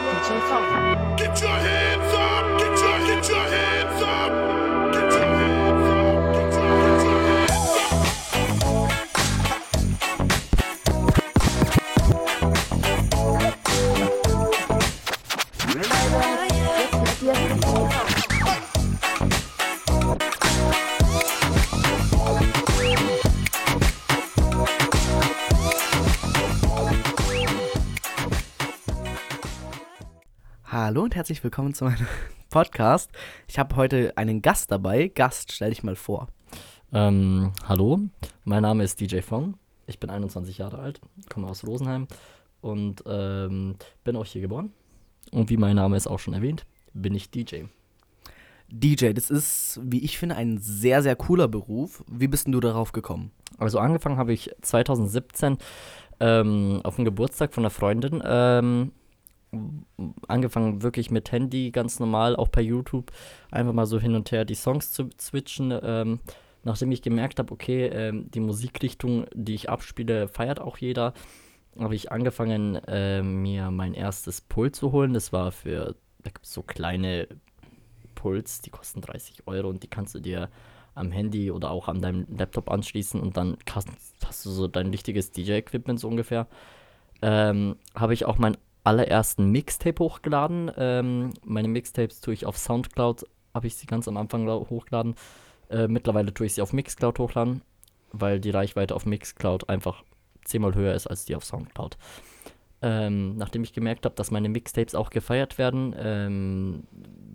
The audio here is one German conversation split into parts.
你最好。Hallo und herzlich willkommen zu meinem Podcast. Ich habe heute einen Gast dabei. Gast, stell dich mal vor. Ähm, hallo, mein Name ist DJ Fong. Ich bin 21 Jahre alt, komme aus Rosenheim und ähm, bin auch hier geboren. Und wie mein Name ist auch schon erwähnt, bin ich DJ. DJ, das ist, wie ich finde, ein sehr, sehr cooler Beruf. Wie bist denn du darauf gekommen? Also angefangen habe ich 2017 ähm, auf dem Geburtstag von einer Freundin. Ähm, angefangen wirklich mit Handy, ganz normal, auch per YouTube, einfach mal so hin und her die Songs zu switchen. Ähm, nachdem ich gemerkt habe, okay, ähm, die Musikrichtung, die ich abspiele, feiert auch jeder, habe ich angefangen, äh, mir mein erstes Pult zu holen. Das war für, da so kleine Puls, die kosten 30 Euro und die kannst du dir am Handy oder auch an deinem Laptop anschließen und dann hast, hast du so dein richtiges DJ-Equipment so ungefähr. Ähm, habe ich auch meinen allerersten Mixtape hochgeladen. Ähm, meine Mixtapes tue ich auf Soundcloud, habe ich sie ganz am Anfang hochgeladen. Äh, mittlerweile tue ich sie auf Mixcloud hochladen, weil die Reichweite auf Mixcloud einfach zehnmal höher ist als die auf Soundcloud. Ähm, nachdem ich gemerkt habe, dass meine Mixtapes auch gefeiert werden, ähm,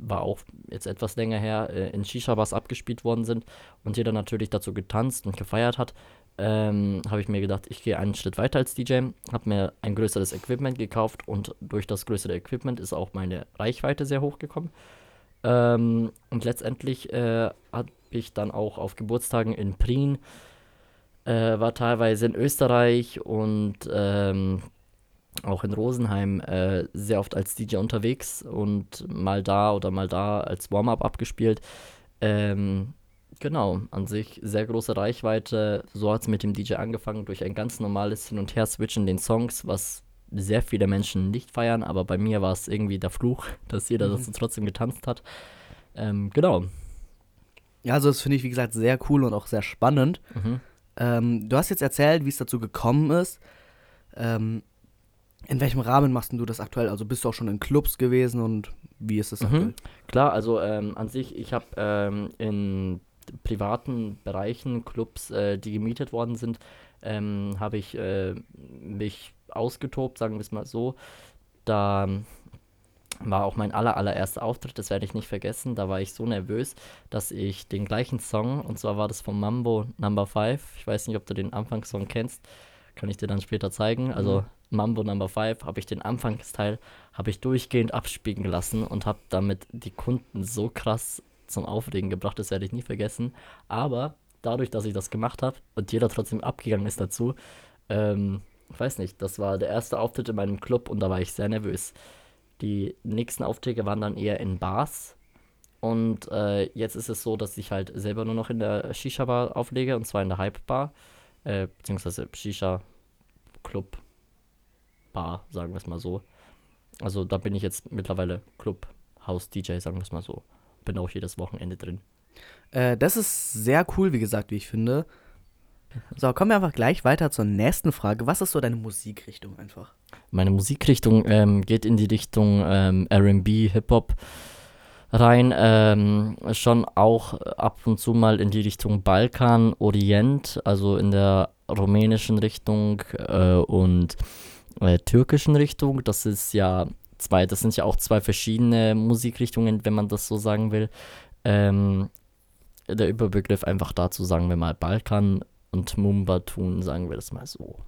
war auch jetzt etwas länger her, äh, in Shisha-Bars abgespielt worden sind und jeder natürlich dazu getanzt und gefeiert hat, ähm, habe ich mir gedacht, ich gehe einen Schritt weiter als DJ, habe mir ein größeres Equipment gekauft und durch das größere Equipment ist auch meine Reichweite sehr hochgekommen. Ähm, und letztendlich äh, habe ich dann auch auf Geburtstagen in Prien, äh, war teilweise in Österreich und ähm, auch in Rosenheim äh, sehr oft als DJ unterwegs und mal da oder mal da als Warm-up abgespielt. Ähm, genau, an sich sehr große Reichweite. So hat es mit dem DJ angefangen, durch ein ganz normales Hin- und Her-Switchen den Songs, was sehr viele Menschen nicht feiern, aber bei mir war es irgendwie der Fluch, dass jeder Mhm. dazu trotzdem getanzt hat. Ähm, genau. Ja, also das finde ich, wie gesagt, sehr cool und auch sehr spannend. Mhm. Ähm, du hast jetzt erzählt, wie es dazu gekommen ist. Ähm, in welchem Rahmen machst du das aktuell? Also bist du auch schon in Clubs gewesen und wie ist es Mhm. aktuell? Klar, also ähm, an sich, ich habe ähm, in privaten Bereichen, Clubs, äh, die gemietet worden sind, ähm, habe ich äh, mich ausgetobt, sagen wir es mal so. Da war auch mein aller, allererster Auftritt, das werde ich nicht vergessen. Da war ich so nervös, dass ich den gleichen Song, und zwar war das von Mambo Number 5, ich weiß nicht, ob du den Anfangssong kennst, kann ich dir dann später zeigen. Also Mambo Number 5 habe ich den Anfangsteil, habe ich durchgehend abspielen gelassen und habe damit die Kunden so krass zum Aufregen gebracht, das werde ich nie vergessen. Aber dadurch, dass ich das gemacht habe und jeder trotzdem abgegangen ist dazu, ähm, ich weiß nicht, das war der erste Auftritt in meinem Club und da war ich sehr nervös. Die nächsten Aufträge waren dann eher in Bars. Und äh, jetzt ist es so, dass ich halt selber nur noch in der Shisha-Bar auflege, und zwar in der Hype-Bar, äh, beziehungsweise Shisha-Club, Bar, sagen wir es mal so. Also da bin ich jetzt mittlerweile Club-House-DJ, sagen wir es mal so. Bin auch jedes Wochenende drin. Äh, das ist sehr cool, wie gesagt, wie ich finde. So, kommen wir einfach gleich weiter zur nächsten Frage. Was ist so deine Musikrichtung einfach? Meine Musikrichtung ähm, geht in die Richtung ähm, RB, Hip-Hop rein. Ähm, schon auch ab und zu mal in die Richtung Balkan, Orient, also in der rumänischen Richtung äh, und äh, türkischen Richtung. Das ist ja zwei, das sind ja auch zwei verschiedene Musikrichtungen, wenn man das so sagen will. Ähm, der Überbegriff einfach dazu sagen wir mal Balkan und Mumba tun, sagen wir das mal so.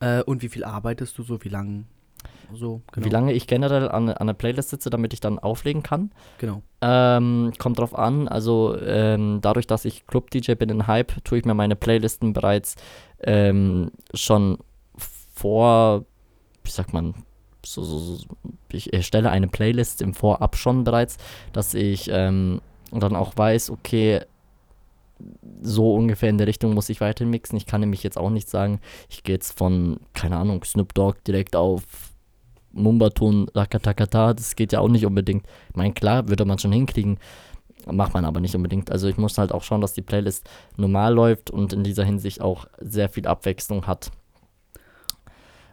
Äh, und wie viel arbeitest du so? Wie lange? So, genau. Wie lange ich generell an, an der Playlist sitze, damit ich dann auflegen kann. Genau. Ähm, kommt drauf an. Also ähm, dadurch, dass ich Club-DJ bin in Hype, tue ich mir meine Playlisten bereits ähm, schon vor, wie sagt man, so, so, so, ich erstelle eine Playlist im Vorab schon bereits, dass ich ähm, dann auch weiß, okay, so ungefähr in der Richtung muss ich weiter mixen. Ich kann nämlich jetzt auch nicht sagen, ich gehe jetzt von, keine Ahnung, Snoop Dogg direkt auf Mumbaton, Rakatakata, das geht ja auch nicht unbedingt. Ich meine, klar, würde man schon hinkriegen, macht man aber nicht unbedingt. Also ich muss halt auch schauen, dass die Playlist normal läuft und in dieser Hinsicht auch sehr viel Abwechslung hat.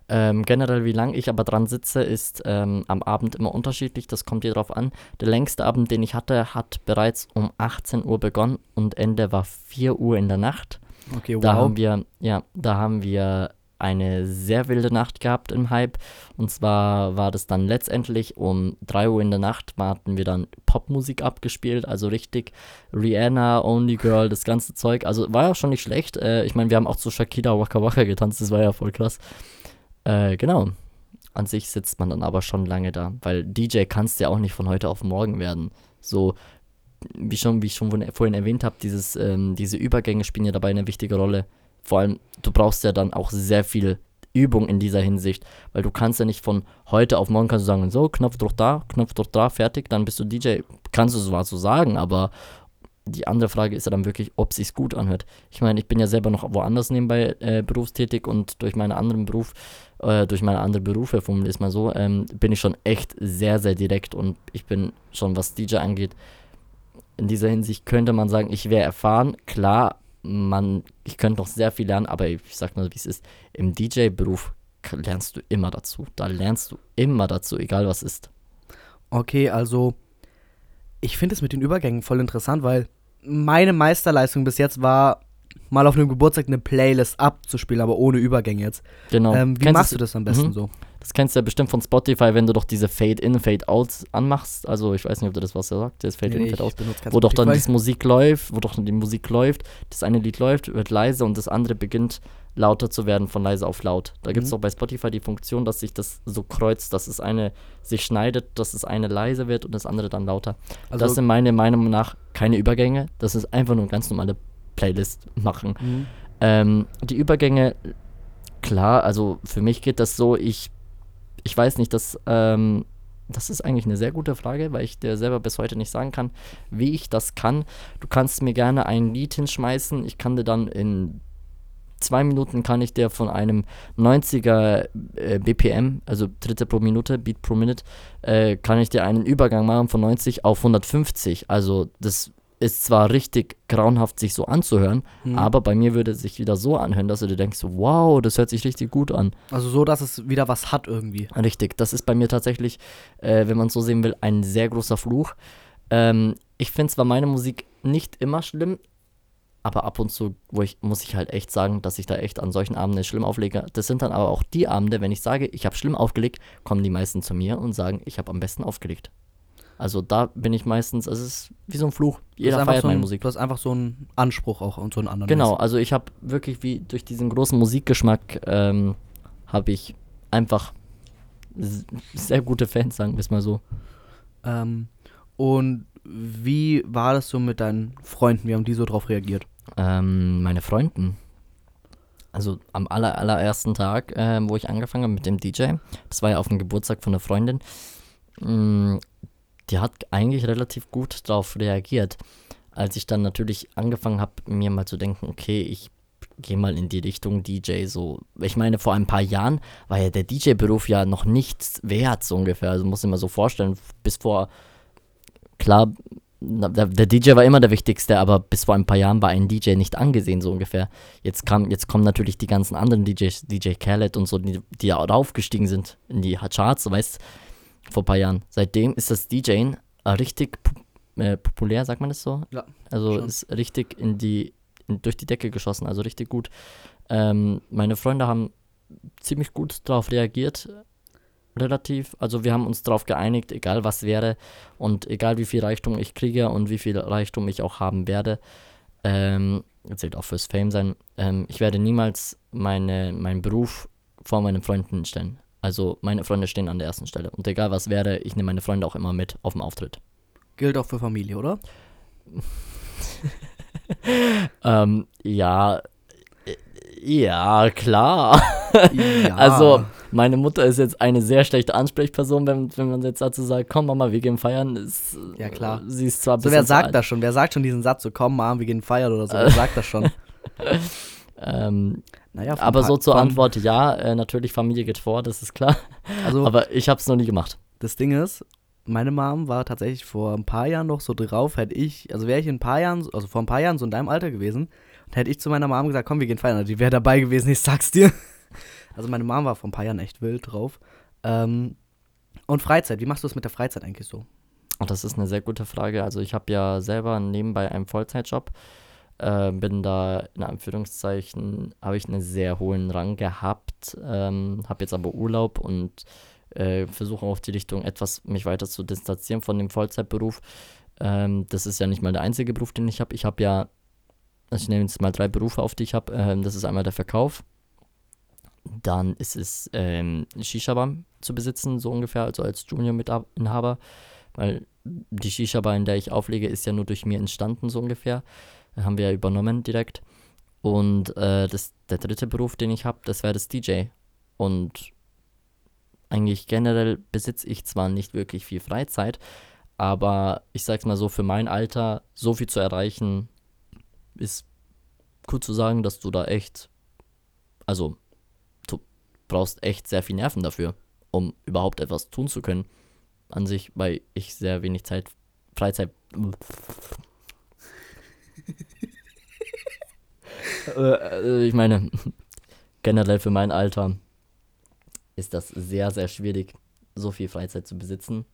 Ähm, generell, wie lange ich aber dran sitze, ist ähm, am Abend immer unterschiedlich. Das kommt hier drauf an. Der längste Abend, den ich hatte, hat bereits um 18 Uhr begonnen und Ende war 4 Uhr in der Nacht. Okay, wow. Da haben wir, ja, da haben wir eine sehr wilde Nacht gehabt im Hype. Und zwar war das dann letztendlich um 3 Uhr in der Nacht, hatten wir dann Popmusik abgespielt, also richtig Rihanna, Only Girl, das ganze Zeug. Also war ja schon nicht schlecht. Äh, ich meine, wir haben auch zu Shakira Waka Waka getanzt, das war ja voll krass. Äh, genau. An sich sitzt man dann aber schon lange da, weil DJ kannst ja auch nicht von heute auf morgen werden. So, wie schon, wie ich schon vorhin erwähnt habe, dieses, ähm, diese Übergänge spielen ja dabei eine wichtige Rolle. Vor allem, du brauchst ja dann auch sehr viel Übung in dieser Hinsicht, weil du kannst ja nicht von heute auf morgen kannst du sagen, so, Knopfdruck da, Knopfdruck da, fertig, dann bist du DJ. Kannst du zwar so sagen, aber die andere Frage ist ja dann wirklich, ob sich's gut anhört. Ich meine, ich bin ja selber noch woanders nebenbei äh, berufstätig und durch meinen anderen Beruf, äh, durch meine anderen Berufe, formuliere es mal so, ähm, bin ich schon echt sehr, sehr direkt und ich bin schon, was DJ angeht, in dieser Hinsicht könnte man sagen, ich wäre erfahren. Klar, man, ich könnte noch sehr viel lernen, aber ich sag mal, wie es ist. Im DJ-Beruf lernst du immer dazu. Da lernst du immer dazu, egal was ist. Okay, also ich finde es mit den Übergängen voll interessant, weil meine Meisterleistung bis jetzt war, mal auf einem Geburtstag eine Playlist abzuspielen, aber ohne Übergänge jetzt. Genau. Ähm, wie Kennst machst du- das am besten Mhm. so? Das kennst du ja bestimmt von Spotify, wenn du doch diese Fade-In, Fade-Out anmachst. Also ich weiß nicht, ob du das was sagt, das Fade-In, Nee, Fade-Out. Wo doch dann die Musik läuft, wo doch die Musik läuft, das eine Lied läuft, wird leise und das andere beginnt lauter zu werden von leise auf laut. Da gibt es Mhm. auch bei Spotify die Funktion, dass sich das so kreuzt, dass es eine sich schneidet, dass das eine leise wird und das andere dann lauter. Also, das sind meiner Meinung nach keine Übergänge, das ist einfach nur eine ganz normale Playlist machen. mhm. Ähm, die Übergänge, klar, also für mich geht das so, ich, ich weiß nicht, dass, ähm, das ist eigentlich eine sehr gute Frage, weil ich dir selber bis heute nicht sagen kann, wie ich das kann. Du kannst mir gerne ein Lied hinschmeißen, ich kann dir dann in zwei Minuten kann ich dir von einem 90er äh, BPM, also Dritte pro Minute, Beat pro Minute, äh, kann ich dir einen Übergang machen von 90 auf 150. Also das ist zwar richtig grauenhaft, sich so anzuhören, Mhm. aber bei mir würde es sich wieder so anhören, dass du dir denkst, wow, das hört sich richtig gut an. also so, dass es wieder was hat irgendwie. Richtig, das ist bei mir tatsächlich, äh, wenn man es so sehen will, ein sehr großer Fluch. Ähm, ich finde zwar meine Musik nicht immer schlimm, aber ab und zu, wo ich, muss ich halt echt sagen, dass ich da echt an solchen Abenden schlimm auflege. Das sind dann aber auch die Abende, wenn ich sage, ich habe schlimm aufgelegt, kommen die meisten zu mir und sagen, ich habe am besten aufgelegt. Also da bin ich meistens, es ist wie so ein Fluch. Jeder feiert so meine ein, Musik. Du hast einfach so einen Anspruch auch und so einen anderen. Genau, also ich habe wirklich wie durch diesen großen Musikgeschmack ähm, habe ich einfach sehr gute Fans, sagen wir es mal so. Ähm, und wie war das so mit deinen Freunden? Wie haben die so drauf reagiert? Ähm, meine Freunden. Also am aller, allerersten Tag, ähm, wo ich angefangen habe mit dem DJ, das war ja auf dem Geburtstag von einer Freundin, mh, die hat eigentlich relativ gut darauf reagiert. Als ich dann natürlich angefangen habe, mir mal zu denken, okay, ich gehe mal in die Richtung DJ so. Ich meine, vor ein paar Jahren war ja der DJ-Beruf ja noch nichts wert, so ungefähr. Also muss ich mir so vorstellen, bis vor, klar, der, DJ war immer der Wichtigste, aber bis vor ein paar Jahren war ein DJ nicht angesehen, so ungefähr. Jetzt, kam, jetzt kommen natürlich die ganzen anderen DJs, DJ Khaled und so, die, die ja aufgestiegen sind in die Charts, weißt vor ein paar Jahren. Seitdem ist das DJing äh, richtig äh, populär, sagt man das so? Ja, Also schon. ist richtig in die, in, durch die Decke geschossen, also richtig gut. Ähm, meine Freunde haben ziemlich gut darauf reagiert, relativ. Also wir haben uns darauf geeinigt, egal was wäre und egal wie viel Reichtum ich kriege und wie viel Reichtum ich auch haben werde, ähm, zählt auch fürs Fame sein, ähm, ich werde niemals meine, meinen Beruf vor meinen Freunden stellen. Also meine Freunde stehen an der ersten Stelle. Und egal was wäre, ich nehme meine Freunde auch immer mit auf dem Auftritt. Gilt auch für Familie, oder? Ähm, ja, äh, ja, klar. Ja. Also, meine Mutter ist jetzt eine sehr schlechte Ansprechperson, wenn, wenn man jetzt dazu sagt, komm Mama, wir gehen feiern. Ist, Ja, klar. Sie ist zwar So, wer sagt alt. das schon? Wer sagt schon diesen Satz so, komm, Mom, wir gehen feiern oder so? Wer sagt das schon? Ähm, Naja, Aber Pa- so zur Antwort, ja, äh, natürlich Familie geht vor, das ist klar. Also, Aber ich habe es noch nie gemacht. das Ding ist, meine Mom war tatsächlich vor ein paar Jahren noch so drauf, hätte ich, also wäre ich in ein paar Jahren, also vor ein paar Jahren so in deinem Alter gewesen, und hätte ich zu meiner Mom gesagt, komm, wir gehen feiern, also die wäre dabei gewesen, ich sag's dir. Also meine Mom war vor ein paar Jahren echt wild drauf. Ähm, und Freizeit, wie machst du es mit der Freizeit eigentlich so? Und das ist eine sehr gute Frage. Also ich habe ja selber nebenbei einen Vollzeitjob. Äh, bin da in Anführungszeichen, habe ich einen sehr hohen Rang gehabt, ähm, habe jetzt aber Urlaub und äh, versuche auf die Richtung etwas mich weiter zu distanzieren von dem Vollzeitberuf. Ähm, das ist ja nicht mal der einzige Beruf, den ich habe. Ich habe ja, also ich nehme jetzt mal drei Berufe auf, die ich habe. Ähm, das ist einmal der Verkauf. Dann ist es ähm, Shisha-Bar zu besitzen, so ungefähr, also als Junior-Inhaber, weil die Shisha-Bar, in der ich auflege, ist ja nur durch mir entstanden, so ungefähr. Haben wir ja übernommen direkt. Und äh, das, der dritte Beruf, den ich habe, das wäre das DJ. Und eigentlich generell besitze ich zwar nicht wirklich viel Freizeit, aber ich sag's mal so, für mein Alter so viel zu erreichen, ist gut zu sagen, dass du da echt, also du brauchst echt sehr viel Nerven dafür, um überhaupt etwas tun zu können. An sich, weil ich sehr wenig Zeit, Freizeit. Äh, äh, ich meine, generell für mein Alter ist das sehr, sehr schwierig, so viel Freizeit zu besitzen.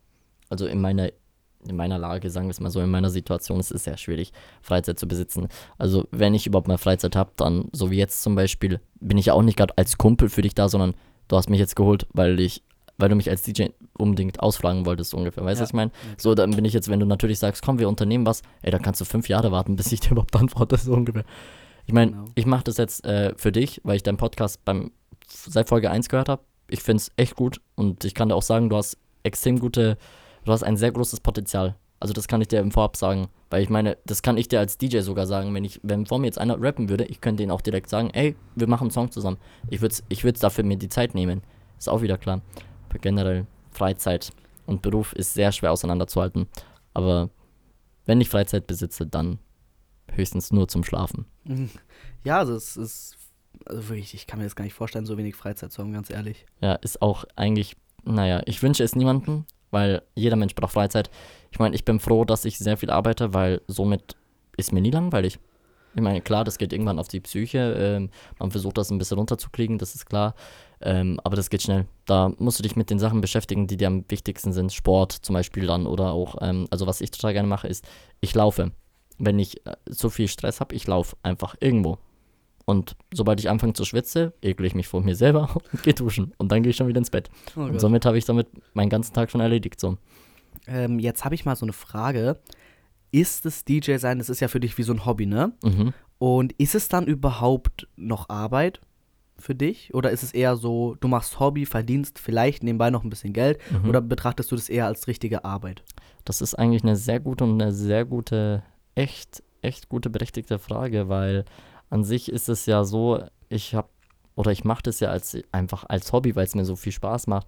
Also in meiner, in meiner Lage, sagen wir es mal so, in meiner Situation ist es sehr schwierig, Freizeit zu besitzen. Also wenn ich überhaupt mal Freizeit habe, dann, so wie jetzt zum Beispiel, bin ich ja auch nicht gerade als Kumpel für dich da, sondern du hast mich jetzt geholt, weil ich, weil du mich als DJ unbedingt ausfragen wolltest, so ungefähr. Weißt du, Ja. was ich meine? So, dann bin ich jetzt, wenn du natürlich sagst, komm, wir unternehmen was, ey, dann kannst du fünf Jahre warten, bis ich dir überhaupt antworte, so ungefähr. Ich meine, Genau. ich mache das jetzt äh, für dich, weil ich deinen Podcast beim seit Folge 1 gehört habe. Ich finde es echt gut und ich kann dir auch sagen, du hast extrem gute, du hast ein sehr großes Potenzial. Also das kann ich dir im Vorab sagen, weil ich meine, das kann ich dir als DJ sogar sagen, wenn ich, wenn vor mir jetzt einer rappen würde, ich könnte ihn auch direkt sagen, ey, wir machen einen Song zusammen. Ich würde ich würd's dafür mir die Zeit nehmen. Ist auch wieder klar. Generell Freizeit und Beruf ist sehr schwer auseinanderzuhalten. Aber wenn ich Freizeit besitze, dann höchstens nur zum Schlafen. Ja, also es ist, also wirklich, ich kann mir das gar nicht vorstellen, so wenig Freizeit zu haben, ganz ehrlich. Ja, ist auch eigentlich, naja, ich wünsche es niemandem, weil jeder Mensch braucht Freizeit. Ich meine, ich bin froh, dass ich sehr viel arbeite, weil somit ist mir nie langweilig. Ich meine, klar, das geht irgendwann auf die Psyche. Ähm, man versucht das ein bisschen runterzukriegen, das ist klar. Ähm, aber das geht schnell. Da musst du dich mit den Sachen beschäftigen, die dir am wichtigsten sind. Sport zum Beispiel dann oder auch, ähm, also was ich total gerne mache, ist, ich laufe. Wenn ich äh, so viel Stress habe, ich laufe einfach irgendwo. Und sobald ich anfange zu schwitzen, ekle ich mich vor mir selber und gehe duschen. Und dann gehe ich schon wieder ins Bett. Oh Und somit habe ich damit meinen ganzen Tag schon erledigt. So. Ähm, jetzt habe ich mal so eine Frage. Ist es DJ sein, das ist ja für dich wie so ein Hobby, ne? Mhm. Und ist es dann überhaupt noch Arbeit für dich? Oder ist es eher so, du machst Hobby, verdienst vielleicht nebenbei noch ein bisschen Geld? Mhm. Oder betrachtest du das eher als richtige Arbeit? Das ist eigentlich eine sehr gute und eine sehr gute, echt, echt gute, berechtigte Frage, weil an sich ist es ja so, ich habe, oder ich mache das ja als einfach als Hobby, weil es mir so viel Spaß macht.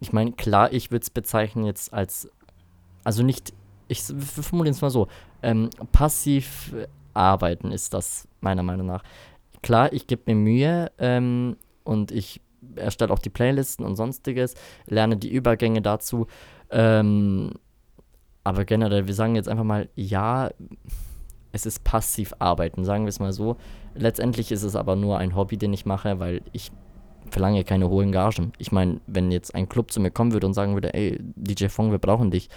Ich meine, klar, ich würde es bezeichnen jetzt als, also nicht, ich formuliere es mal so, ähm, passiv arbeiten ist das meiner Meinung nach. Klar, ich gebe mir Mühe ähm, und ich erstelle auch die Playlisten und sonstiges, lerne die Übergänge dazu. Ähm, aber generell, wir sagen jetzt einfach mal, ja, es ist passiv arbeiten, sagen wir es mal so. Letztendlich ist es aber nur ein Hobby, den ich mache, weil ich verlange keine hohen Gagen. Ich meine, wenn jetzt ein Club zu mir kommen würde und sagen würde, ey, DJ Fong, wir brauchen dich,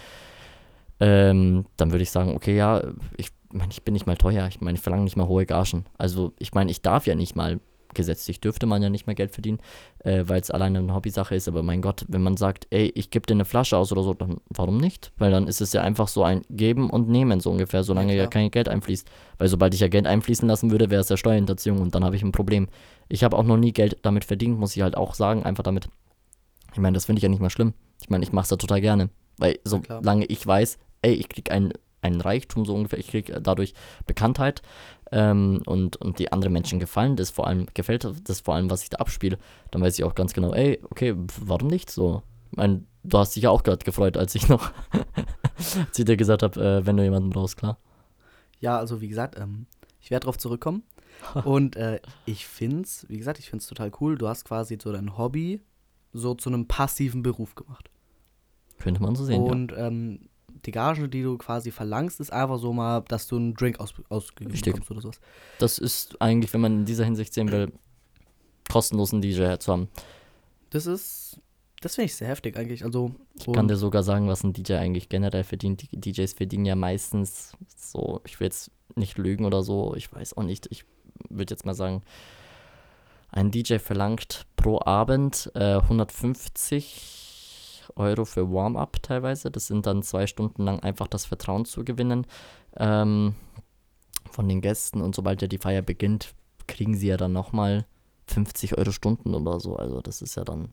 ähm, dann würde ich sagen, okay, ja, ich meine, ich bin nicht mal teuer, ich meine, ich verlange nicht mal hohe Gagen. Also, ich meine, ich darf ja nicht mal gesetzlich dürfte man ja nicht mehr Geld verdienen, äh, weil es alleine eine Hobbysache ist. Aber mein Gott, wenn man sagt, ey, ich gebe dir eine Flasche aus oder so, dann warum nicht? Weil dann ist es ja einfach so ein Geben und Nehmen so ungefähr, solange ja, klar. kein Geld einfließt. Weil sobald ich ja Geld einfließen lassen würde, wäre es ja Steuerhinterziehung und dann habe ich ein Problem. Ich habe auch noch nie Geld damit verdient, muss ich halt auch sagen, einfach damit. Ich meine, das finde ich ja nicht mal schlimm. Ich meine, ich mache es ja total gerne. Weil solange ich weiß, ey, ich krieg einen, einen Reichtum so ungefähr, ich krieg dadurch Bekanntheit ähm, und, und die anderen Menschen gefallen, das vor allem gefällt das vor allem, was ich da abspiele, dann weiß ich auch ganz genau, ey, okay, warum nicht so? Ich meine, du hast dich ja auch gerade gefreut, als ich noch, als ich dir gesagt habe, äh, wenn du jemanden brauchst, klar. Ja, also wie gesagt, ähm, ich werde darauf zurückkommen. Und äh, ich find's, wie gesagt, ich find's total cool. Du hast quasi so dein Hobby so zu einem passiven Beruf gemacht. Könnte man so sehen, ja. Und ähm, die Gage, die du quasi verlangst, ist einfach so mal, dass du einen Drink aus, ausgegeben Richtig. bekommst oder sowas. Das ist eigentlich, wenn man in dieser Hinsicht sehen will, kostenlosen DJ zu haben. Das ist, das finde ich sehr heftig eigentlich. Also, Ich kann dir sogar sagen, was ein DJ eigentlich generell verdient. Die DJs verdienen ja meistens so, ich will jetzt nicht lügen oder so, ich weiß auch nicht. Ich würde jetzt mal sagen, ein DJ verlangt pro Abend äh, 150 Euro für Warm-up teilweise. Das sind dann zwei Stunden lang einfach das Vertrauen zu gewinnen ähm, von den Gästen. Und sobald ja die Feier beginnt, kriegen sie ja dann nochmal 50 Euro Stunden oder so. Also das ist ja dann,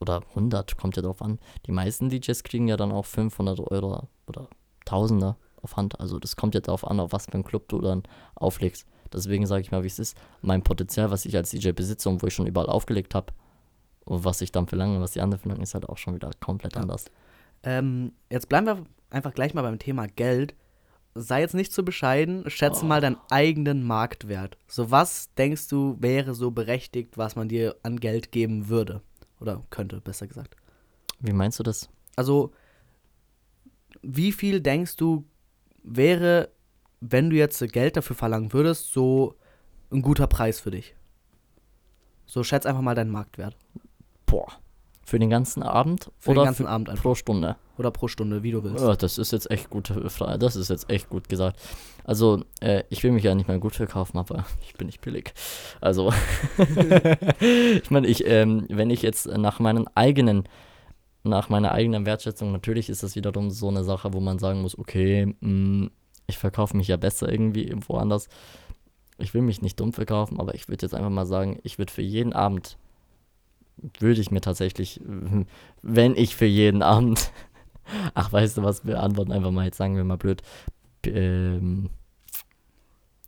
oder 100, kommt ja drauf an. Die meisten DJs kriegen ja dann auch 500 Euro oder Tausender auf Hand. Also das kommt ja darauf an, auf was für einen Club du dann auflegst. Deswegen sage ich mal, wie es ist. Mein Potenzial, was ich als DJ besitze und wo ich schon überall aufgelegt habe, und was ich dann verlange, was die anderen verlangen, ist halt auch schon wieder komplett Ja. anders. Ähm, jetzt bleiben wir einfach gleich mal beim Thema Geld. Sei jetzt nicht zu bescheiden, schätze mal deinen eigenen Marktwert. So, was denkst du wäre so berechtigt, was man dir an Geld geben würde? Oder könnte, besser gesagt. Wie meinst du das? Also, wie viel denkst du wäre, wenn du jetzt Geld dafür verlangen würdest, so ein guter Preis für dich? So, schätz einfach mal deinen Marktwert. Boah. Für den ganzen Abend Für oder den ganzen für, Abend einfach. pro Stunde? Oder pro Stunde, wie du willst. Ja, das ist jetzt echt Frage. Das ist jetzt echt gut gesagt. Also, äh, ich will mich ja nicht mehr gut verkaufen, aber ich bin nicht billig. Also, ich meine, ich, ähm, wenn ich jetzt nach meinen eigenen, nach meiner eigenen Wertschätzung, natürlich ist das wiederum so eine Sache, wo man sagen muss, okay, mh, ich verkaufe mich ja besser irgendwie irgendwo anders. Ich will mich nicht dumm verkaufen, aber ich würde jetzt einfach mal sagen, ich würde für jeden Abend, würde ich mir tatsächlich, wenn ich für jeden Abend Ach, weißt du was, wir antworten einfach mal, jetzt sagen wir mal blöd. Ähm,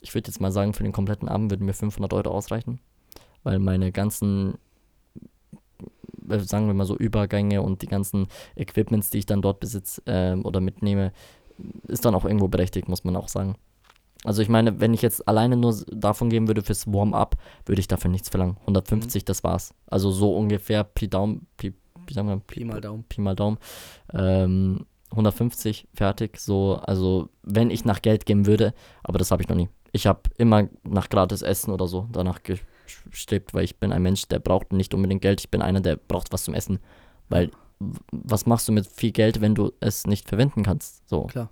ich würde jetzt mal sagen, für den kompletten Abend würden mir 500 Euro ausreichen, weil meine ganzen, äh, sagen wir mal so, Übergänge und die ganzen Equipments, die ich dann dort besitze ähm, oder mitnehme, ist dann auch irgendwo berechtigt, muss man auch sagen. Also ich meine, wenn ich jetzt alleine nur davon geben würde fürs Warm-up, würde ich dafür nichts verlangen. 150, das war's. Also so ungefähr Pi Daumen, Pi, wie sagen wir, Pi mal Daumen. Pi mal Daumen. Ähm, 150, fertig. So, also wenn ich nach Geld geben würde, aber das habe ich noch nie. Ich habe immer nach gratis Essen oder so danach gestrebt, weil ich bin ein Mensch, der braucht nicht unbedingt Geld. Ich bin einer, der braucht was zum Essen. Weil was machst du mit viel Geld, wenn du es nicht verwenden kannst? So. Klar.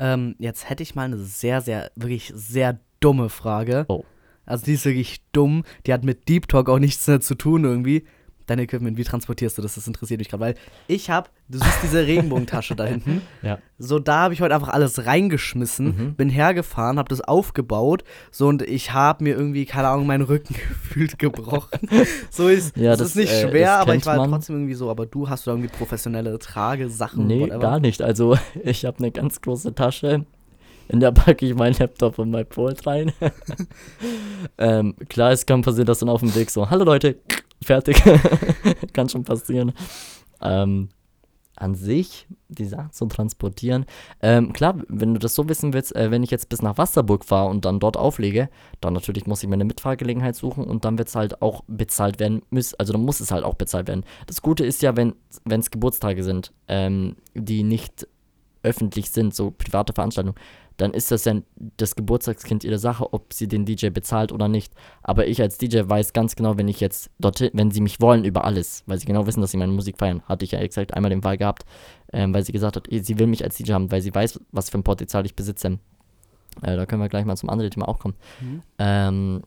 Ähm, jetzt hätte ich mal eine sehr, sehr, wirklich sehr dumme Frage. Oh. Also die ist wirklich dumm. Die hat mit Deep Talk auch nichts mehr zu tun irgendwie. Dein Equipment, wie transportierst du das? Das interessiert mich gerade, weil ich habe, du siehst diese Regenbogentasche da hinten. Ja. So, da habe ich heute einfach alles reingeschmissen, Mhm. bin hergefahren, habe das aufgebaut. So, und ich habe mir irgendwie, keine Ahnung, meinen Rücken gefühlt gebrochen. so ist, Ja, das, ist nicht äh, schwer, aber ich war man. trotzdem irgendwie so. Aber du hast da irgendwie professionelle Tragesachen. Nee, whatever. gar nicht. Also ich habe eine ganz große Tasche. In der packe ich meinen Laptop und mein Pult rein. ähm, klar, es kann passieren, dass dann auf dem Weg so, hallo Leute, fertig. kann schon passieren. Ähm, an sich, die Sachen zu transportieren. Ähm, klar, wenn du das so wissen willst, äh, wenn ich jetzt bis nach Wasserburg fahre und dann dort auflege, dann natürlich muss ich mir eine Mitfahrgelegenheit suchen und dann wird es halt auch bezahlt werden müssen. Also dann muss es halt auch bezahlt werden. Das Gute ist ja, wenn es Geburtstage sind, ähm, die nicht öffentlich sind, so private Veranstaltungen, dann ist das ja das Geburtstagskind ihre Sache, ob sie den DJ bezahlt oder nicht. Aber ich als DJ weiß ganz genau, wenn ich jetzt dorthin, wenn sie mich wollen über alles, weil sie genau wissen, dass sie meine Musik feiern, hatte ich ja exakt einmal den Fall gehabt, ähm, weil sie gesagt hat, eh, sie will mich als DJ haben, weil sie weiß, was für ein Potenzial ich besitze. Äh, da können wir gleich mal zum anderen Thema auch kommen. Mhm. Ähm,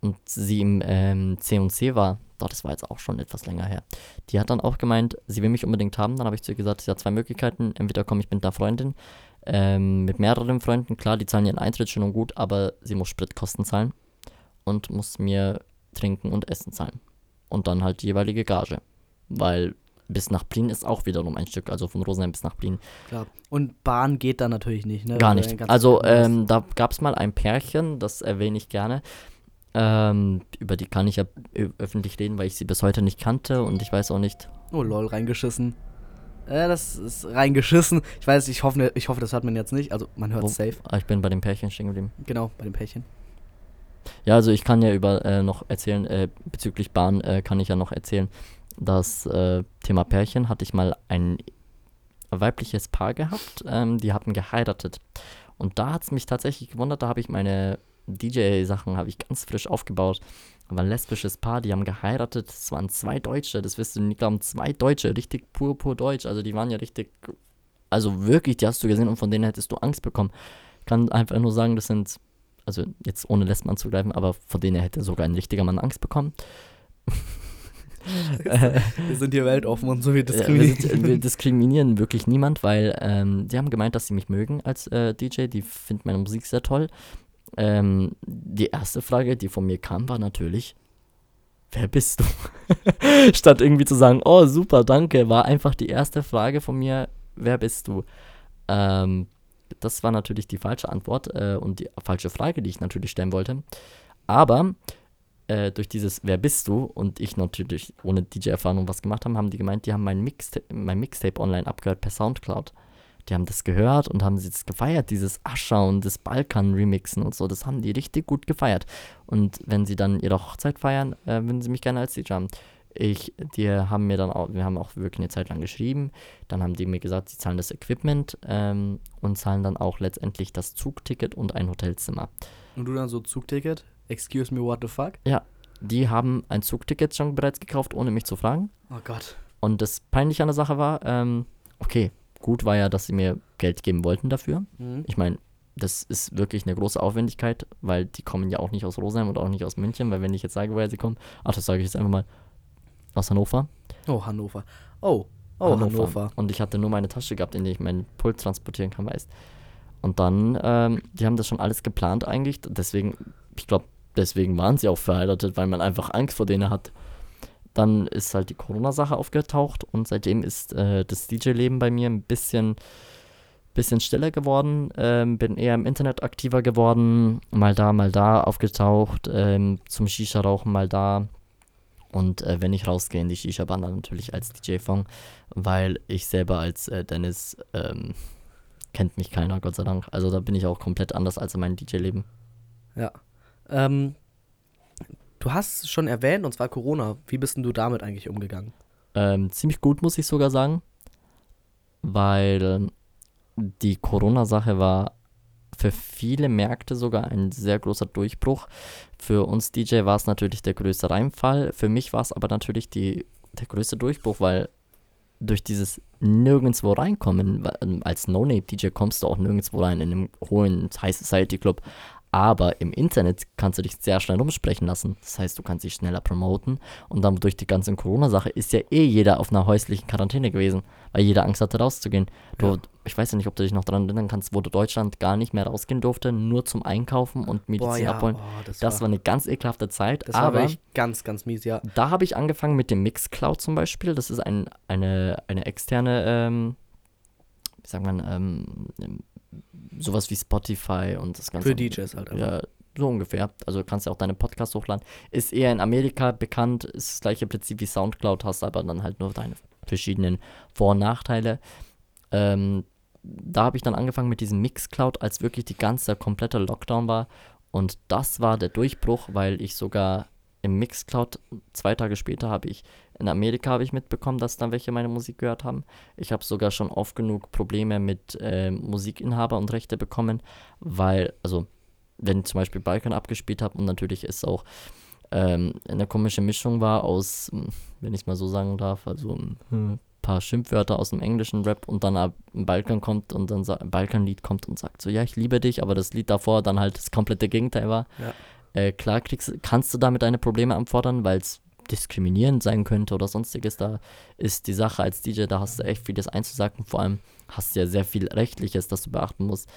und sie im ähm, C&C war, doch, das war jetzt auch schon etwas länger her. Die hat dann auch gemeint, sie will mich unbedingt haben. Dann habe ich zu ihr gesagt, sie hat zwei Möglichkeiten. Entweder komme ich mit einer Freundin, ähm, mit mehreren Freunden. Klar, die zahlen ihren Eintritt schön und gut, aber sie muss Spritkosten zahlen und muss mir Trinken und Essen zahlen. Und dann halt die jeweilige Gage. Weil bis nach Plien ist auch wiederum ein Stück, also von Rosenheim bis nach Plien. Klar. Und Bahn geht da natürlich nicht, ne? Gar den nicht. Also, ähm, da gab es mal ein Pärchen, das erwähne ich gerne. Ähm, über die kann ich ja öffentlich reden, weil ich sie bis heute nicht kannte und ich weiß auch nicht. Oh lol, reingeschissen. Äh, das ist reingeschissen. Ich weiß, ich hoffe, ich hoffe, das hört man jetzt nicht. Also man hört Wo- safe. Ah, ich bin bei dem Pärchen stehen geblieben. Genau, bei dem Pärchen. Ja, also ich kann ja über äh, noch erzählen, äh, bezüglich Bahn äh, kann ich ja noch erzählen, das äh, Thema Pärchen hatte ich mal ein weibliches Paar gehabt, ähm, die hatten geheiratet. Und da hat es mich tatsächlich gewundert, da habe ich meine DJ-Sachen habe ich ganz frisch aufgebaut. War ein lesbisches Paar, die haben geheiratet. Es waren zwei Deutsche, das wirst du nicht glauben, zwei Deutsche, richtig pur, pur deutsch. Also die waren ja richtig, also wirklich, die hast du gesehen und von denen hättest du Angst bekommen. Ich kann einfach nur sagen, das sind, also jetzt ohne Lesben anzugreifen, aber von denen hätte sogar ein richtiger Mann Angst bekommen. Wir sind hier weltoffen und so wie Ja, wir, diskriminiert. sind, wir diskriminieren wirklich niemand, weil ähm, die haben gemeint, dass sie mich mögen als äh, DJ. Die finden meine Musik sehr toll. Ähm, die erste Frage, die von mir kam, war natürlich, wer bist du? Statt irgendwie zu sagen, oh super, danke, war einfach die erste Frage von mir, wer bist du? Ähm, das war natürlich die falsche Antwort äh, und die falsche Frage, die ich natürlich stellen wollte. Aber äh, durch dieses Wer bist du und ich natürlich ohne DJ-Erfahrung was gemacht haben, haben die gemeint, die haben mein, Mixta mein Mixtape online abgehört per Soundcloud. Die haben das gehört und haben das gefeiert, dieses Ascha und das Balkan-Remixen und so. Das haben die richtig gut gefeiert. Und wenn sie dann ihre Hochzeit feiern, äh, würden sie mich gerne als DJ haben. Ich, die haben mir dann auch, wir haben auch wirklich eine Zeit lang geschrieben. Dann haben die mir gesagt, sie zahlen das Equipment ähm, und zahlen dann auch letztendlich das Zugticket und ein Hotelzimmer. Und du dann so Zugticket? Excuse me, what the fuck? Die haben ein Zugticket schon bereits gekauft, ohne mich zu fragen. Oh Gott. Und das Peinliche an der Sache war, ähm, okay, gut war ja, dass sie mir Geld geben wollten dafür. Mhm. Ich meine, das ist wirklich eine große Aufwendigkeit, weil die kommen ja auch nicht aus Rosenheim und auch nicht aus München, weil wenn ich jetzt sage, woher sie kommen, ach, das sage ich jetzt einfach mal, aus Hannover. Oh, Hannover. Oh, oh, Hannover. Und ich hatte nur meine Tasche gehabt, in der ich meinen Pult transportieren kann, weißt Und dann, ähm, die haben das schon alles geplant eigentlich, deswegen, ich glaube, deswegen waren sie auch verheiratet, weil man einfach Angst vor denen hat. Dann ist halt die Corona-Sache aufgetaucht und seitdem ist äh, das DJ-Leben bei mir ein bisschen, bisschen stiller geworden. Ähm, bin eher im Internet aktiver geworden, mal da, mal da aufgetaucht, ähm, zum Shisha-Rauchen mal da. Und äh, wenn ich rausgehe in die Shisha-Bar, dann natürlich als DJ-Fong, weil ich selber als äh, Dennis ähm, kennt mich keiner, Gott sei Dank. Also da bin ich auch komplett anders als in meinem DJ-Leben. Ja. Ähm, du hast es schon erwähnt, und zwar Corona. Wie bist denn du damit eigentlich umgegangen? Ähm, ziemlich gut, muss ich sogar sagen. Weil die Corona-Sache war für viele Märkte sogar ein sehr großer Durchbruch. Für uns DJ war es natürlich der größte Reinfall. Für mich war es aber natürlich die, der größte Durchbruch, weil durch dieses nirgendwo reinkommen, ähm, als No-Name-DJ kommst du auch nirgendwo rein in einem hohen High Society Club. Aber im Internet kannst du dich sehr schnell rumsprechen lassen. Das heißt, du kannst dich schneller promoten. Und dann durch die ganze Corona-Sache ist ja eh jeder auf einer häuslichen Quarantäne gewesen, weil jeder Angst hatte, rauszugehen. Du, Ja. Ich weiß ja nicht, ob du dich noch daran erinnern kannst, wo Deutschland gar nicht mehr rausgehen durfte, nur zum Einkaufen und Medizin abholen. oh, das, Das war, war eine ganz ekelhafte Zeit. das war aber wirklich ganz, ganz mies, ja. da habe ich angefangen mit dem Mixcloud zum Beispiel. Das ist ein, eine, eine externe, ähm, wie sagt man, ähm, sowas wie Spotify und das Ganze. Für DJs halt einfach. Ja, so ungefähr. Also du kannst ja auch deine Podcasts hochladen. Ist eher in Amerika bekannt, ist das gleiche Prinzip wie Soundcloud, hast aber dann halt nur deine verschiedenen Vor- und Nachteile. Ähm, da habe ich dann angefangen mit diesem Mixcloud, als wirklich die ganze komplette Lockdown war. Und das war der Durchbruch, weil ich sogar im Mixcloud, zwei Tage später habe ich, in Amerika habe ich mitbekommen, dass dann welche meine Musik gehört haben. Ich habe sogar schon oft genug Probleme mit äh, Musikinhaber und Rechte bekommen, weil, also, wenn ich zum Beispiel Balkan abgespielt habe und natürlich ist auch ähm, eine komische Mischung war aus, hm, wenn ich es mal so sagen darf, also ein paar Schimpfwörter aus dem englischen Rap und dann ein Balkan kommt und dann ein Balkanlied kommt und sagt so, ja, ich liebe dich, aber das Lied davor dann halt das komplette Gegenteil war. Ja. Äh, klar kriegst, kannst du damit deine Probleme anfordern, weil es diskriminierend sein könnte oder sonstiges. Da ist die Sache als DJ, da hast du echt vieles einzusagen. Vor allem hast du ja sehr viel Rechtliches, das du beachten musst.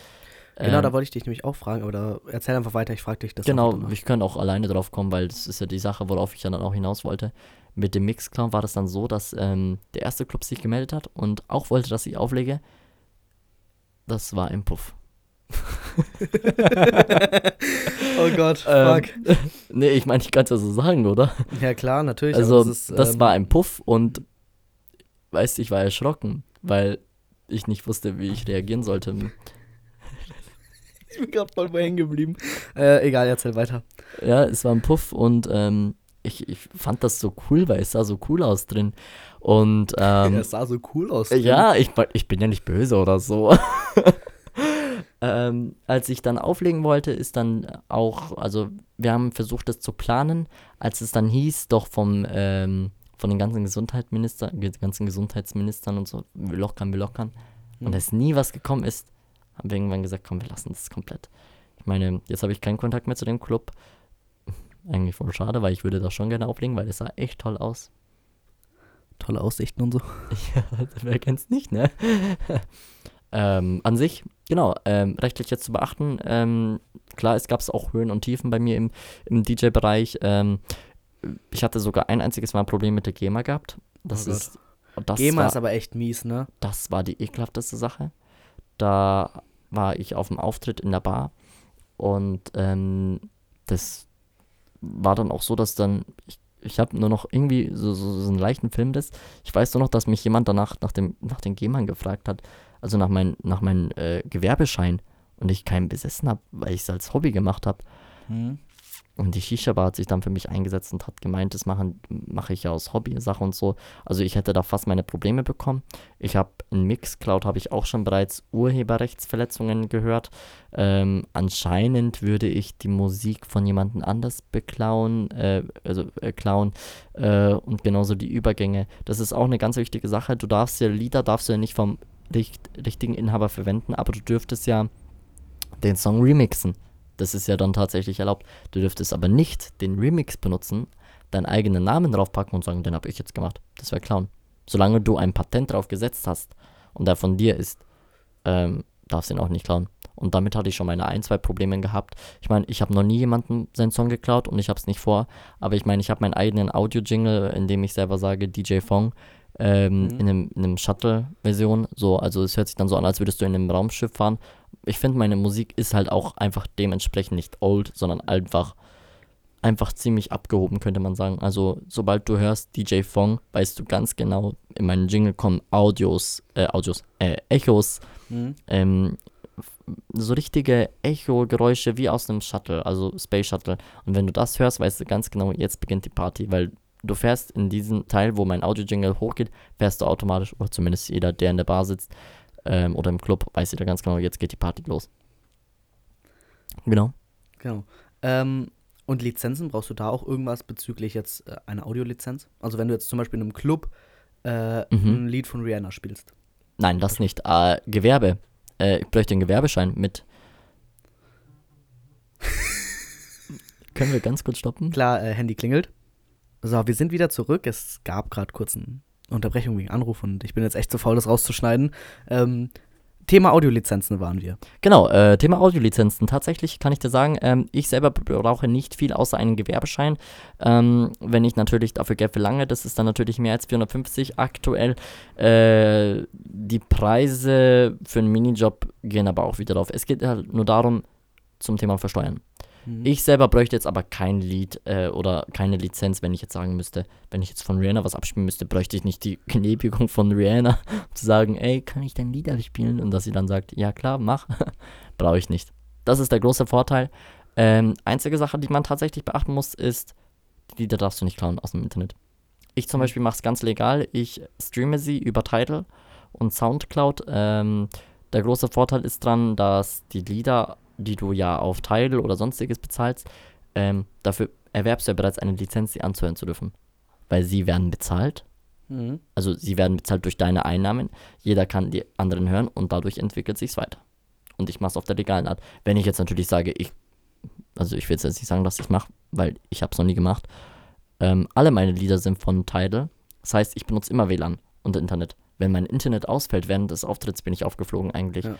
Genau, Ähm, da wollte ich dich nämlich auch fragen, aber da erzähl einfach weiter, ich frage dich das. Genau, ich könnte auch alleine drauf kommen, weil das ist ja die Sache, worauf ich ja dann auch hinaus wollte. Mit dem Mixclown war das dann so, dass ähm, der erste Club sich gemeldet hat und auch wollte, dass ich auflege. Das war im Puff. Oh Gott, Ähm, fuck. nee, ich meine, ich kann es ja so sagen, oder? ja klar, natürlich. Also, das, ist, ähm, war ein Puff und, weißt du, ich war erschrocken, weil ich nicht wusste, wie ich reagieren sollte. ich bin gerade voll bei hängen geblieben. Äh, egal, erzähl weiter. Ja, es war ein Puff und ähm, ich, ich fand das so cool, weil es sah so cool aus drin. Und ähm, es sah so cool aus. ja, ich, ich bin ja nicht böse oder so. Ähm, als ich dann auflegen wollte, ist dann auch, also wir haben versucht, das zu planen, als es dann hieß, doch vom, ähm, von den ganzen Gesundheitsminister, ge- ganzen Gesundheitsministern und so, wir lockern, wir lockern, und Mhm. es nie was gekommen ist, haben wir irgendwann gesagt, komm, wir lassen das komplett. Ich meine, jetzt habe ich keinen Kontakt mehr zu dem Club. Eigentlich voll schade, weil ich würde da schon gerne auflegen, weil es sah echt toll aus. Tolle Aussichten und so. Ja, wer kennt's nicht, ne? Ähm, an sich, genau, ähm, rechtlich jetzt zu beachten, ähm, klar, es gab auch Höhen und Tiefen bei mir im, im DJ-Bereich. Ähm, ich hatte sogar ein einziges Mal ein Problem mit der GEMA gehabt. Das Oh ist. Das GEMA war, ist aber echt mies, ne? das war die ekelhafteste Sache. Da war ich auf dem Auftritt in der Bar und ähm, das war dann auch so, dass dann, ich, ich habe nur noch irgendwie so, so, so einen leichten Film das. Ich weiß nur noch, dass mich jemand danach nach dem nach den GEMAN gefragt hat, also nach meinem nach meinem äh, Gewerbeschein und ich keinen besessen habe, weil ich es als Hobby gemacht habe. Hm. Und die Shisha-Bar hat sich dann für mich eingesetzt und hat gemeint, das mache ich ja aus Hobby-Sache und so. Also ich hätte da fast meine Probleme bekommen. Ich habe in Mixcloud habe ich auch schon bereits Urheberrechtsverletzungen gehört. Ähm, anscheinend würde ich die Musik von jemandem anders beklauen, äh, also äh, klauen äh, und genauso die Übergänge. Das ist auch eine ganz wichtige Sache. Du darfst ja Lieder darfst du ja nicht vom richt richtigen Inhaber verwenden, aber du dürftest ja den Song remixen. Das ist ja dann tatsächlich erlaubt. Du dürftest aber nicht den Remix benutzen, deinen eigenen Namen draufpacken und sagen, den habe ich jetzt gemacht. Das wäre Clown. Solange du ein Patent drauf gesetzt hast und der von dir ist, ähm, darfst du ihn auch nicht klauen. Und damit hatte ich schon meine ein, zwei Probleme gehabt. Ich meine, ich habe noch nie jemanden seinen Song geklaut und ich habe es nicht vor. Aber ich meine, ich habe meinen eigenen Audio-Jingle, in dem ich selber sage, DJ Fong, ähm, Mhm. in einem, in einem Shuttle-Version. So, also es hört sich dann so an, als würdest du in einem Raumschiff fahren. Ich finde, meine Musik ist halt auch einfach dementsprechend nicht old, sondern einfach einfach ziemlich abgehoben, könnte man sagen. Also, sobald du hörst DJ Fong, weißt du ganz genau, in meinen Jingle kommen Audios, äh, Audios, äh, Echos, Hm. ähm, so richtige Echo-Geräusche wie aus einem Shuttle, also Space Shuttle. Und wenn du das hörst, weißt du ganz genau, jetzt beginnt die Party, weil du fährst in diesen Teil, wo mein Audio-Jingle hochgeht, fährst du automatisch, oder zumindest jeder, der in der Bar sitzt ähm, oder im Club, weiß jeder ganz genau, jetzt geht die Party los. Genau. Genau. Ähm, und Lizenzen, brauchst du da auch irgendwas bezüglich jetzt äh, einer Audiolizenz? Also wenn du jetzt zum Beispiel in einem Club äh, Mhm. ein Lied von Rihanna spielst. Nein, das nicht. Äh, Gewerbe. Äh, ich bräuchte einen Gewerbeschein mit. Können wir ganz kurz stoppen? Klar, äh, Handy klingelt. So, wir sind wieder zurück. Es gab gerade kurz eine Unterbrechung wegen Anruf und ich bin jetzt echt zu faul, das rauszuschneiden. Ähm, Thema Audiolizenzen waren wir. Genau, äh, Thema Audiolizenzen. Tatsächlich kann ich dir sagen, ähm, ich selber brauche nicht viel außer einen Gewerbeschein. Ähm, wenn ich natürlich dafür Geld verlange, das ist dann natürlich mehr als 450 aktuell. Äh, die Preise für einen Minijob gehen aber auch wieder drauf. Es geht halt nur darum, zum Thema Versteuern. Mhm. Ich selber bräuchte jetzt aber kein Lied äh, oder keine Lizenz, wenn ich jetzt sagen müsste, wenn ich jetzt von Rihanna was abspielen müsste, bräuchte ich nicht die Genehmigung von Rihanna, um zu sagen, ey, kann ich dein Lied abspielen? Und dass sie dann sagt, ja klar, mach. Brauche ich nicht. Das ist der große Vorteil. Ähm, einzige Sache, die man tatsächlich beachten muss, ist, die Lieder darfst du nicht klauen aus dem Internet. Ich zum Mhm. Beispiel mache es ganz legal. Ich streame sie über Tidal und Soundcloud. Ähm, der große Vorteil ist dran, dass die Lieder, die du ja auf Tidal oder sonstiges bezahlst, ähm, dafür erwerbst du ja bereits eine Lizenz, sie anzuhören zu dürfen. Weil sie werden bezahlt. Mhm. Also sie werden bezahlt durch deine Einnahmen. Jeder kann die anderen hören und dadurch entwickelt sich's weiter. Und ich mache es auf der legalen Art. Wenn ich jetzt natürlich sage, ich, also ich will jetzt nicht sagen, dass ich mache, weil ich habe es noch nie gemacht. Ähm, alle meine Lieder sind von Tidal. Das heißt, ich benutze immer WLAN und Internet. Wenn mein Internet ausfällt während des Auftritts, bin ich aufgeflogen eigentlich. Ja.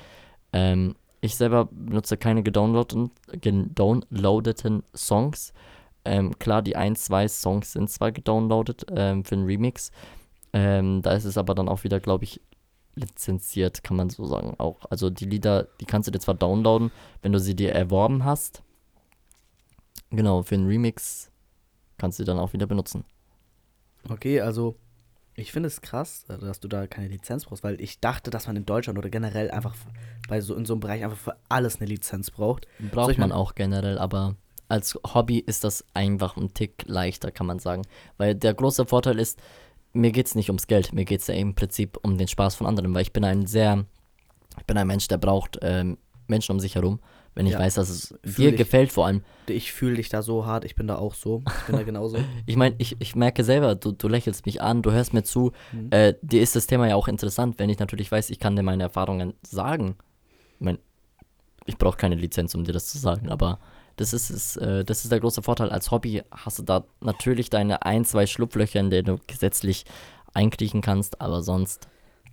Ähm, ich selber benutze keine gedownloadeten, gedownloadeten Songs. Ähm, klar, die ein, zwei Songs sind zwar gedownloadet ähm, für einen Remix. Ähm, da ist es aber dann auch wieder, glaube ich, lizenziert, kann man so sagen auch. Also die Lieder, die kannst du dir zwar downloaden, wenn du sie dir erworben hast. Genau, für einen Remix kannst du die dann auch wieder benutzen. Okay, also Ich finde es krass, äh, dass du da keine Lizenz brauchst, weil ich dachte, dass man in Deutschland oder generell einfach bei so in so einem Bereich einfach für alles eine Lizenz braucht. Braucht ich man auch generell, aber als Hobby ist das einfach ein Tick leichter, kann man sagen. Weil der große Vorteil ist, mir geht es nicht ums Geld, mir geht es ja im Prinzip um den Spaß von anderen, weil ich bin ein sehr, ich bin ein Mensch, der braucht ähm, Menschen um sich herum, wenn ich Ja, weiß, dass es dir ich. gefällt vor allem. Ich fühle dich da so hart, ich bin da auch so. Ich bin da genauso. Ich meine, ich, ich merke selber, du, du lächelst mich an, du hörst mir zu, Mhm. äh, dir ist das Thema ja auch interessant, wenn ich natürlich weiß, ich kann dir meine Erfahrungen sagen. Ich meine, ich brauche keine Lizenz, um dir das zu sagen, aber das ist, es, äh, das ist der große Vorteil. Als Hobby hast du da natürlich deine ein, zwei Schlupflöcher, in denen du gesetzlich einkriechen kannst, aber sonst.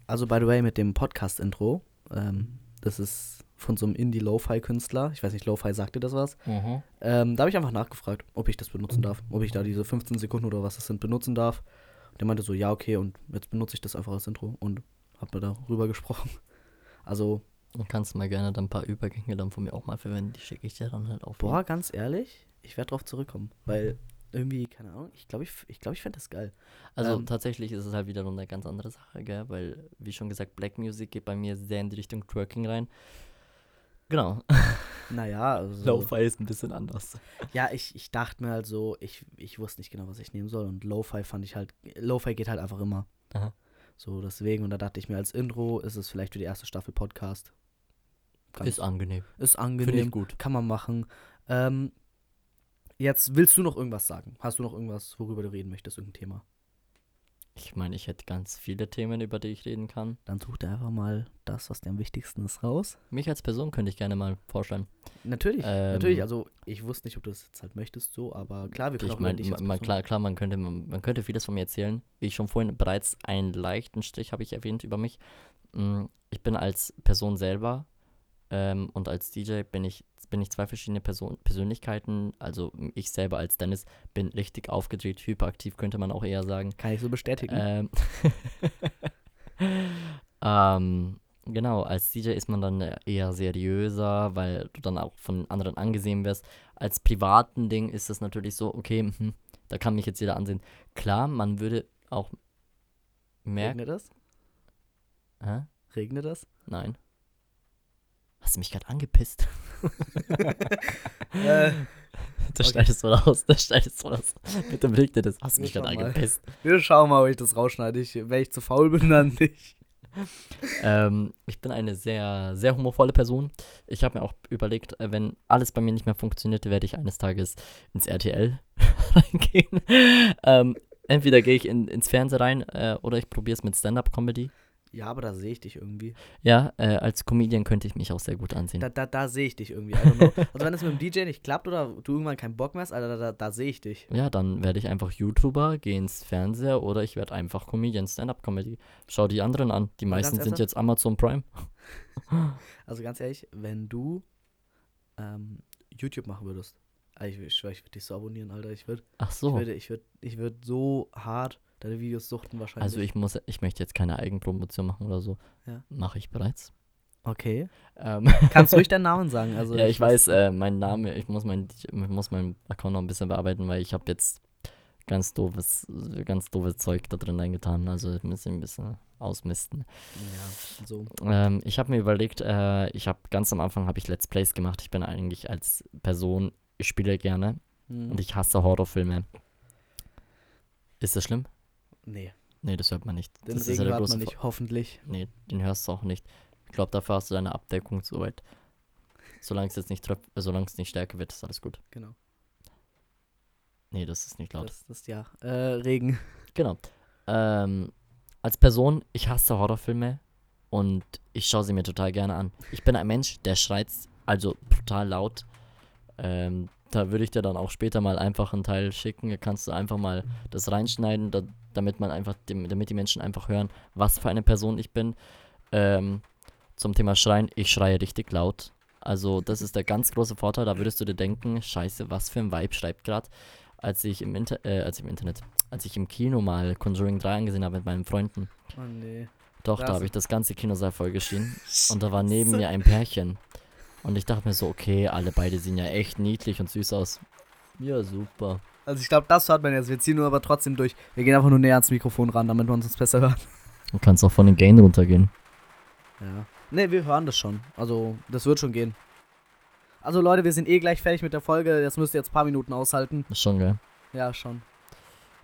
Also, by the way, mit dem Podcast-Intro, ähm, das ist von so einem Indie-Lo-Fi-Künstler. Ich weiß nicht, Lo-Fi sagt dir das was? Ähm, da habe ich einfach nachgefragt, ob ich das benutzen darf. Ob ich da diese 15 Sekunden oder was das sind benutzen darf. Und der meinte so, ja, okay, und jetzt benutze ich das einfach als Intro und hab mir darüber gesprochen. Also, Du kannst mal gerne dann ein paar Übergänge dann von mir auch mal verwenden, die schicke ich dir dann halt auf. boah, ganz ehrlich, ich werde drauf zurückkommen. Weil irgendwie, keine Ahnung, ich glaube, ich, ich, glaub, ich fände das geil. Also Ähm, tatsächlich ist es halt wiederum eine ganz andere Sache, gell? Weil, wie schon gesagt, Black Music geht bei mir sehr in die Richtung Twerking rein. Genau. Naja, also. Lo-Fi ist ein bisschen anders. Ja, ich, ich dachte mir halt so, ich, ich wusste nicht genau, was ich nehmen soll. Und Lo-Fi fand ich halt, Lo-Fi geht halt einfach immer. Aha. So, deswegen, und da dachte ich mir, als Intro ist es vielleicht für die erste Staffel Podcast. Ganz- Ist angenehm. ist Finde ich angenehm, gut. kann man machen. Ähm, jetzt willst du noch irgendwas sagen? Hast du noch irgendwas, worüber du reden möchtest, irgendein Thema? Ich meine, ich hätte ganz viele Themen, über die ich reden kann. Dann such dir einfach mal das, was dir am wichtigsten ist, raus. Mich als Person könnte ich gerne mal vorstellen. Natürlich, Ähm, natürlich. Also, ich wusste nicht, ob du das jetzt halt möchtest, so, aber klar, wir können Ich auch meine, dich als klar, klar man, könnte, man, man könnte vieles von mir erzählen. Wie ich schon vorhin bereits einen leichten Strich habe ich erwähnt über mich. Mm, Ich bin als Person selber ähm, und als DJ bin ich, bin ich zwei verschiedene Person Persönlichkeiten. Also ich selber als Dennis bin richtig aufgedreht, hyperaktiv, könnte man auch eher sagen. Kann ich so bestätigen. Ähm, ähm, genau, als DJ ist man dann eher seriöser, weil du dann auch von anderen angesehen wirst. Als privaten Ding ist es natürlich so, okay, mhm, da kann mich jetzt jeder ansehen. Klar, man würde auch merken. Regnet das? Hä? Regnet das? Nein. Hast du mich gerade angepisst? äh, Das Okay. schneidest du raus, das schneidest du raus. Bitte blick dir das. Hast du mich gerade angepisst? wir schauen mal, ob ich das rausschneide. Ich, wenn ich zu faul bin, dann nicht. Ähm, ich bin eine sehr, sehr humorvolle Person. Ich habe mir auch überlegt, äh, wenn alles bei mir nicht mehr funktioniert, werde ich eines Tages ins RTL reingehen. Ähm, entweder gehe ich in, ins Fernsehen rein äh, oder ich probiere es mit Stand-Up-Comedy. Ja, aber da sehe ich dich irgendwie. Ja, äh, als Comedian könnte ich mich auch sehr gut ansehen. Da, da, da sehe ich dich irgendwie. I don't know. Also wenn es mit dem DJ nicht klappt oder du irgendwann keinen Bock mehr hast, Alter, da, da, da sehe ich dich. ja, dann werde ich einfach YouTuber, gehe ins Fernseher oder ich werde einfach Comedian, Stand-Up-Comedy. Schau die anderen an. Die meisten sind ernsthaft? jetzt Amazon Prime. Also ganz ehrlich, wenn du ähm, YouTube machen würdest, ich, ich ich würde dich so abonnieren, Alter. Ich würde Ach ich so. würde ich würd, ich würd so hart deine Videos suchten wahrscheinlich. Also ich muss, ich möchte jetzt keine Eigenpromotion machen oder so. Ja. Mache ich bereits. Okay. Ähm, Kannst ruhig deinen Namen sagen. Also ja, ich weiß, äh, mein Name, ich muss mein, ich muss meinen Account noch ein bisschen bearbeiten, weil ich habe jetzt ganz doofes, ganz doofes Zeug da drin eingetan. Also ich muss ein bisschen ausmisten. Ja, so. Ähm, ich habe mir überlegt, äh, ich habe ganz am Anfang habe ich Let's Plays gemacht. Ich bin eigentlich als Person, ich spiele gerne Hm. und ich hasse Horrorfilme. Ist das schlimm? Nee, Nee, das hört man nicht. den das ist Regen ja der hört man nicht, hoffentlich. Nee, den hörst du auch nicht. Ich glaube, dafür hast du deine Abdeckung soweit. Solange es jetzt nicht äh, solange es nicht stärker wird, ist alles gut. Genau. Nee, das ist nicht laut. Das, das ja. Äh, Regen. Genau. Ähm, als Person, ich hasse Horrorfilme und ich schaue sie mir total gerne an. Ich bin ein Mensch, der schreit also brutal laut. Ähm, da würde ich dir dann auch später mal einfach einen Teil schicken. Da kannst du einfach mal das reinschneiden, da, damit man einfach, dem, damit die Menschen einfach hören, was für eine Person ich bin. Ähm, zum Thema Schreien, ich schreie richtig laut. Also das ist der ganz große Vorteil. Da würdest du dir denken, scheiße, was für ein Vibe schreibt gerade. Als ich im Inter äh, als ich im Internet, als ich im Kino mal Conjuring 3 angesehen habe mit meinen Freunden. Oh nee. Doch, da Das- habe ich das ganze Kinosaal vollgeschrien. Und da war neben mir ein Pärchen. Und ich dachte mir so, okay, alle beide sehen ja echt niedlich und süß aus. Ja, super. Also ich glaube, das hört man jetzt. Wir ziehen nur aber trotzdem durch. Wir gehen einfach nur näher ans Mikrofon ran, damit man uns besser hört. Du kannst auch von den Gain runtergehen. Ja. Ne, wir hören das schon. Also, das wird schon gehen. Also Leute, wir sind eh gleich fertig mit der Folge. Das müsst ihr jetzt ein paar Minuten aushalten. Ist schon geil. Ja, schon.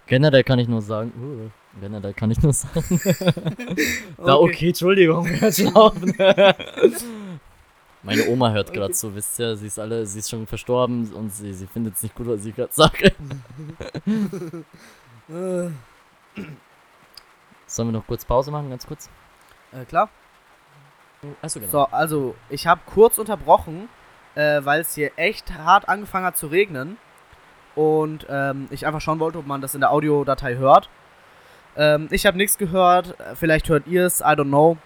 Generell kann ich nur sagen, uh, generell kann ich nur sagen. Da, okay, Entschuldigung, wir schlafen. Meine Oma hört gerade so, wisst ihr, sie ist alle, sie ist schon verstorben und sie, sie findet es nicht gut, was ich gerade sage. Sollen wir noch kurz Pause machen, ganz kurz? äh, klar. Achso, genau. So, also, ich habe kurz unterbrochen, äh, weil es hier echt hart angefangen hat zu regnen. Und ähm, ich einfach schauen wollte, ob man das in der Audiodatei hört. Ähm, ich habe nichts gehört. äh, Vielleicht hört ihr es, I don't know.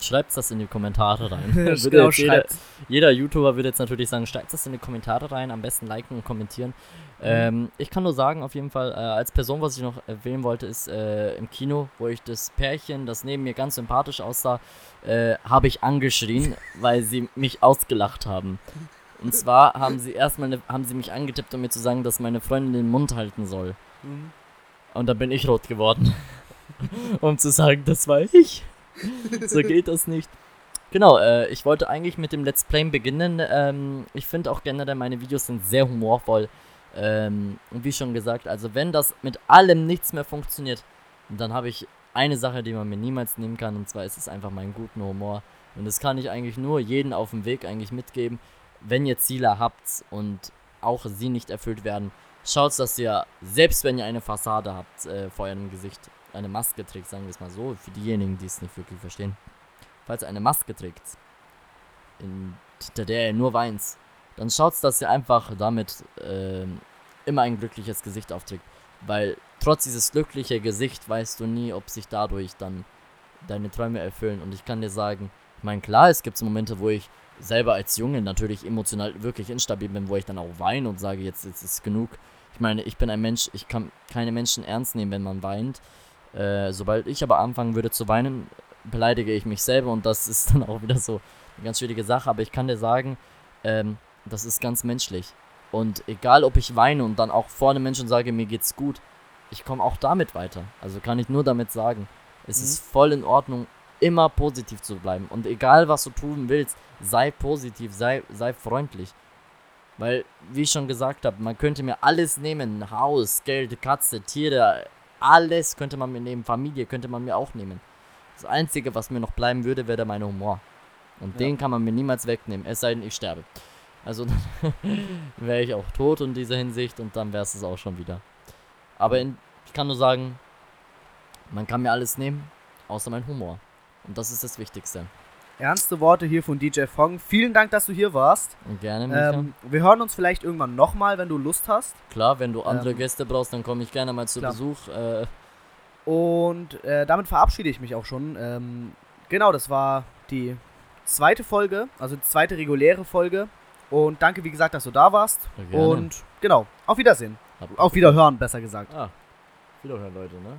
Schreibt das in die Kommentare rein. Genau, jeder, jeder YouTuber würde jetzt natürlich sagen, schreibt das in die Kommentare rein, am besten liken und kommentieren. Ähm, ich kann nur sagen, auf jeden Fall, äh, als Person, was ich noch erwähnen wollte, ist äh, im Kino, wo ich das Pärchen, das neben mir ganz sympathisch aussah, äh, habe ich angeschrien, weil sie mich ausgelacht haben. Und zwar haben sie erstmal ne, haben sie mich angetippt, um mir zu sagen, dass meine Freundin den Mund halten soll. Mhm. Und dann bin ich rot geworden. um zu sagen, das war ich. so geht das nicht. Genau, äh, ich wollte eigentlich mit dem Let's Play beginnen. Ähm, ich finde auch generell, meine Videos sind sehr humorvoll. Ähm, und wie schon gesagt, also wenn das mit allem nichts mehr funktioniert, dann habe ich eine Sache, die man mir niemals nehmen kann, und zwar ist es einfach meinen guten Humor. Und das kann ich eigentlich nur jeden auf dem Weg eigentlich mitgeben. Wenn ihr Ziele habt und auch sie nicht erfüllt werden, schaut, dass ihr, selbst wenn ihr eine Fassade habt äh, vor eurem Gesicht, eine Maske trägt, sagen wir es mal so, für diejenigen, die es nicht wirklich verstehen. Falls ihr eine Maske trägt, in, hinter der ihr nur weint, dann schaut, dass ihr einfach damit ähm, immer ein glückliches Gesicht aufträgt. Weil trotz dieses glücklichen Gesicht weißt du nie, ob sich dadurch dann deine Träume erfüllen. Und ich kann dir sagen, ich meine, klar, es gibt Momente, wo ich selber als Junge natürlich emotional wirklich instabil bin, wo ich dann auch weine und sage, jetzt, jetzt ist genug. Ich meine, ich bin ein Mensch, ich kann keine Menschen ernst nehmen, wenn man weint. Äh, sobald ich aber anfangen würde zu weinen, beleidige ich mich selber und das ist dann auch wieder so eine ganz schwierige Sache. Aber ich kann dir sagen, ähm, das ist ganz menschlich. Und egal, ob ich weine und dann auch vor einem Menschen sage, mir geht's gut, ich komme auch damit weiter. Also kann ich nur damit sagen, es Mhm. ist voll in Ordnung, immer positiv zu bleiben. Und egal, was du tun willst, sei positiv, sei, sei freundlich. Weil, wie ich schon gesagt habe, man könnte mir alles nehmen. Haus, Geld, Katze, Tiere, alles könnte man mir nehmen. Familie könnte man mir auch nehmen. Das Einzige, was mir noch bleiben würde, wäre mein Humor. Und Ja. den kann man mir niemals wegnehmen, es sei denn, ich sterbe. Also dann wäre ich auch tot in dieser Hinsicht und dann wäre es es auch schon wieder. Aber in, ich kann nur sagen, man kann mir alles nehmen, außer mein Humor. Und das ist das Wichtigste. Ernste Worte hier von DJ Fong. Vielen Dank, dass du hier warst. Gerne, Micha. Ähm, wir hören uns vielleicht irgendwann nochmal, wenn du Lust hast. Klar, wenn du andere ähm, Gäste brauchst, dann komme ich gerne mal zu klar. Besuch. Äh, Und äh, damit verabschiede ich mich auch schon. Ähm, genau, das war die zweite Folge, also die zweite reguläre Folge. Und danke, wie gesagt, dass du da warst. Und genau, auf Wiedersehen. hab- Auf Wiederhören, besser gesagt. Ah, wiederhören, Leute, ne?